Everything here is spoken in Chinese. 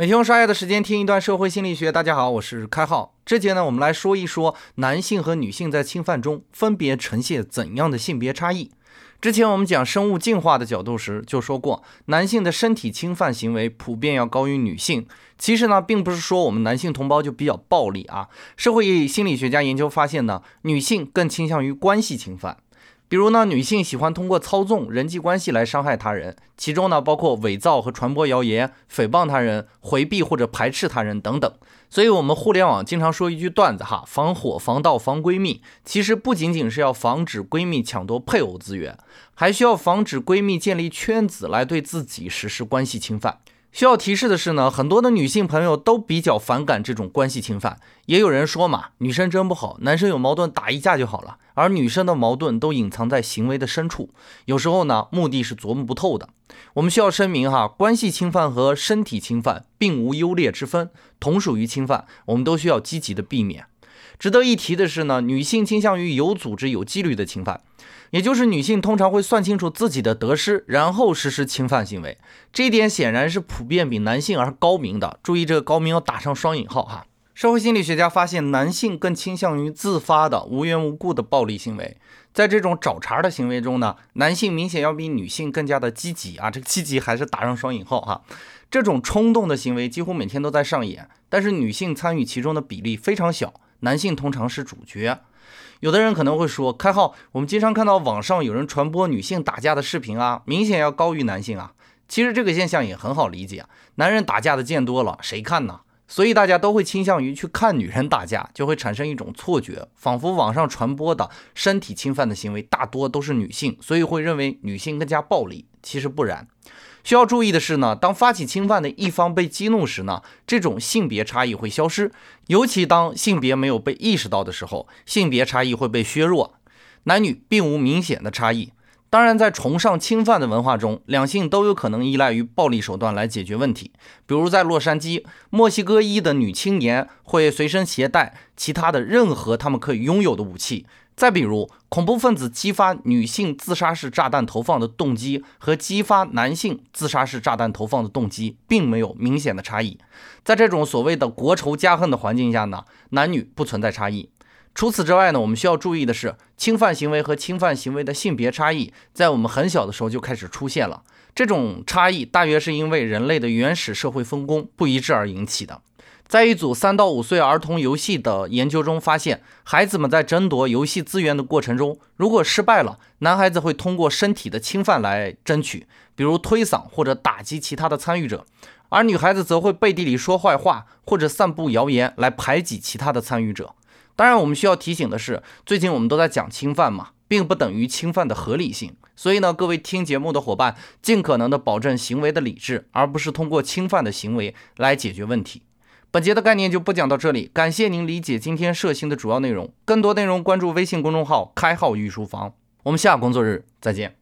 每天用刷牙的时间听一段社会心理学。大家好，我是开浩。这节呢，我们来说一说男性和女性在侵犯中分别呈现怎样的性别差异。之前我们讲生物进化的角度时就说过，男性的身体侵犯行为普遍要高于女性。其实呢，并不是说我们男性同胞就比较暴力啊。社会心理学家研究发现呢，女性更倾向于关系侵犯。比如呢，女性喜欢通过操纵人际关系来伤害他人，其中呢包括伪造和传播谣言、诽谤他人、回避或者排斥他人等等。所以，我们互联网经常说一句段子哈：防火、防盗、防闺蜜。其实不仅仅是要防止闺蜜抢夺配偶资源，还需要防止闺蜜建立圈子来对自己实施关系侵犯。需要提示的是呢，很多的女性朋友都比较反感这种关系侵犯。也有人说嘛，女生真不好，男生有矛盾打一架就好了，而女生的矛盾都隐藏在行为的深处，有时候呢，目的是琢磨不透的。我们需要声明哈，关系侵犯和身体侵犯并无优劣之分，同属于侵犯，我们都需要积极的避免。值得一提的是呢，女性倾向于有组织、有纪律的侵犯。也就是女性通常会算清楚自己的得失，然后实施侵犯行为，这一点显然是普遍比男性而高明的。注意这个高明要打上双引号哈。社会心理学家发现，男性更倾向于自发的、无缘无故的暴力行为。在这种找茬的行为中呢，男性明显要比女性更加的积极啊，这个积极还是打上双引号哈。这种冲动的行为几乎每天都在上演，但是女性参与其中的比例非常小，男性通常是主角。有的人可能会说，开号，我们经常看到网上有人传播女性打架的视频啊，明显要高于男性啊。其实这个现象也很好理解，男人打架的见多了，谁看呢？所以大家都会倾向于去看女人打架，就会产生一种错觉，仿佛网上传播的身体侵犯的行为大多都是女性，所以会认为女性更加暴力。其实不然。需要注意的是呢，当发起侵犯的一方被激怒时呢，这种性别差异会消失，尤其当性别没有被意识到的时候，性别差异会被削弱，男女并无明显的差异。当然，在崇尚侵犯的文化中，两性都有可能依赖于暴力手段来解决问题，比如在洛杉矶，墨西哥裔的女青年会随身携带其他的任何他们可以拥有的武器。再比如，恐怖分子激发女性自杀式炸弹投放的动机和激发男性自杀式炸弹投放的动机并没有明显的差异。在这种所谓的国仇家恨的环境下呢，男女不存在差异。除此之外呢，我们需要注意的是，侵犯行为和侵犯行为的性别差异在我们很小的时候就开始出现了。这种差异大约是因为人类的原始社会分工不一致而引起的。在一组三到五岁儿童游戏的研究中发现，孩子们在争夺游戏资源的过程中，如果失败了，男孩子会通过身体的侵犯来争取，比如推搡或者打击其他的参与者；而女孩子则会背地里说坏话或者散布谣言来排挤其他的参与者。当然，我们需要提醒的是，最近我们都在讲侵犯嘛，并不等于侵犯的合理性。所以呢，各位听节目的伙伴，尽可能的保证行为的理智，而不是通过侵犯的行为来解决问题。本节的概念就不讲到这里，感谢您理解今天涉新的主要内容。更多内容关注微信公众号“开号御书房”。我们下工作日再见。